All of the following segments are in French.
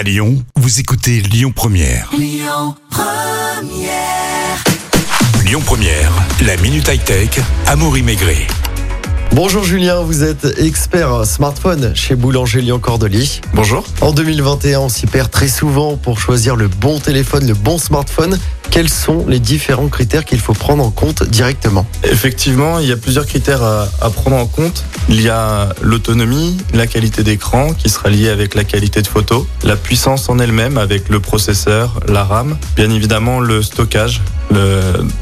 À Lyon, vous écoutez Lyon Première. Lyon Première, la minute high-tech, Amaury Maigret. Bonjour Julien, vous êtes expert smartphone chez Boulanger Lyon Cordelier. Bonjour. En 2021, on s'y perd très souvent pour choisir le bon téléphone, le bon smartphone. Quels sont les différents critères qu'il faut prendre en compte directement? Effectivement, il y a plusieurs critères à, à prendre en compte. Il y a l'autonomie, la qualité d'écran qui sera liée avec la qualité de photo, la puissance en elle-même avec le processeur, la RAM, bien évidemment le stockage, le,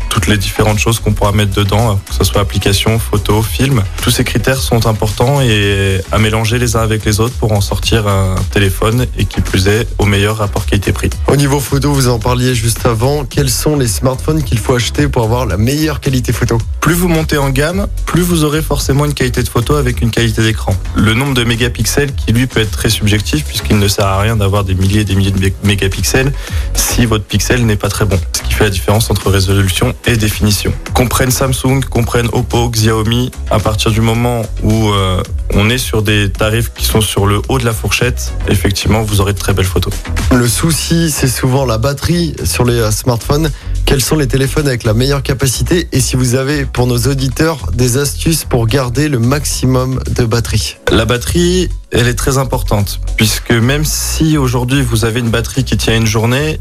toutes les différentes choses qu'on pourra mettre dedans, que ce soit application, photo, film. Tous ces critères sont importants et à mélanger les uns avec les autres pour en sortir un téléphone et qui plus est au meilleur rapport qualité-prix. Au niveau photo, vous en parliez juste avant. Quels sont les smartphones qu'il faut acheter pour avoir la meilleure qualité photo? Plus vous montez en gamme, plus vous aurez forcément une qualité de photo avec une qualité d'écran. Le nombre de mégapixels qui lui peut être très subjectif puisqu'il ne sert à rien d'avoir des milliers et des milliers de mé- mégapixels si votre pixel n'est pas très bon. Ce qui fait la différence entre résolution et définition. Qu'on prenne Samsung, qu'on prenne Oppo, Xiaomi, à partir du moment où euh, on est sur des tarifs qui sont sur le haut de la fourchette, effectivement vous aurez de très belles photos. Le souci, c'est souvent la batterie sur les euh, smartphones. Quels sont les téléphones avec la meilleure capacité? Et si vous avez pour nos auditeurs des astuces pour garder le maximum de batterie? La batterie, elle est très importante, puisque même si aujourd'hui vous avez une batterie qui tient une journée,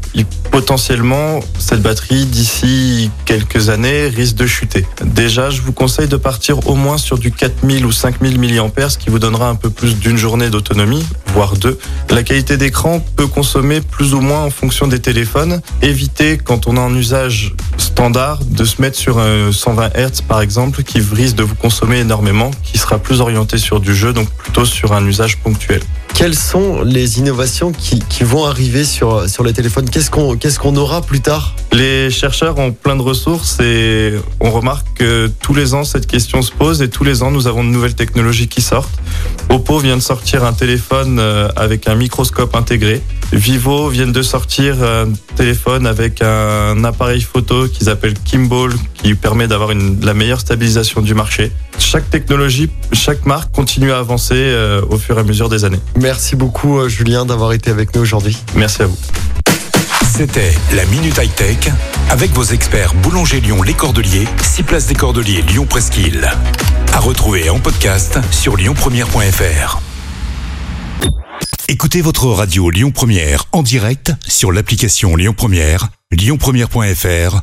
potentiellement cette batterie d'ici quelques années risque de chuter. Déjà, je vous conseille de partir au moins sur du 4000 ou 5000 mAh, ce qui vous donnera un peu plus d'une journée d'autonomie, voire deux. La qualité d'écran peut consommer plus ou moins en fonction des téléphones. Évitez, quand on est en usage standard, de se mettre sur un 120 Hz par exemple, qui risque de vous consommer énormément, qui sera plus orienté sur du jeu, donc plutôt sur un usage ponctuel. Quelles sont les innovations qui, qui vont arriver sur, sur les téléphones? Qu'est-ce qu'on qu'est-ce qu'on aura plus tard? Les chercheurs ont plein de ressources et on remarque que tous les ans cette question se pose et tous les ans nous avons de nouvelles technologies qui sortent. Oppo vient de sortir un téléphone euh, avec un microscope intégré. Vivo vient de sortir un téléphone avec un appareil photo qu'ils appellent Kimball qui permet d'avoir une- la meilleure stabilisation du marché. Chaque technologie, chaque marque continue à avancer euh, au fur et à mesure des années. Merci beaucoup euh, Julien d'avoir été avec nous aujourd'hui. Merci à vous. C'était la minute high-tech avec vos experts Boulanger Lyon Les Cordeliers, 6 places des Cordeliers Lyon Presqu'île. À retrouver en podcast sur lyonpremière.fr. Écoutez votre radio Lyon Première en direct sur l'application Lyon Première, lyonpremière.fr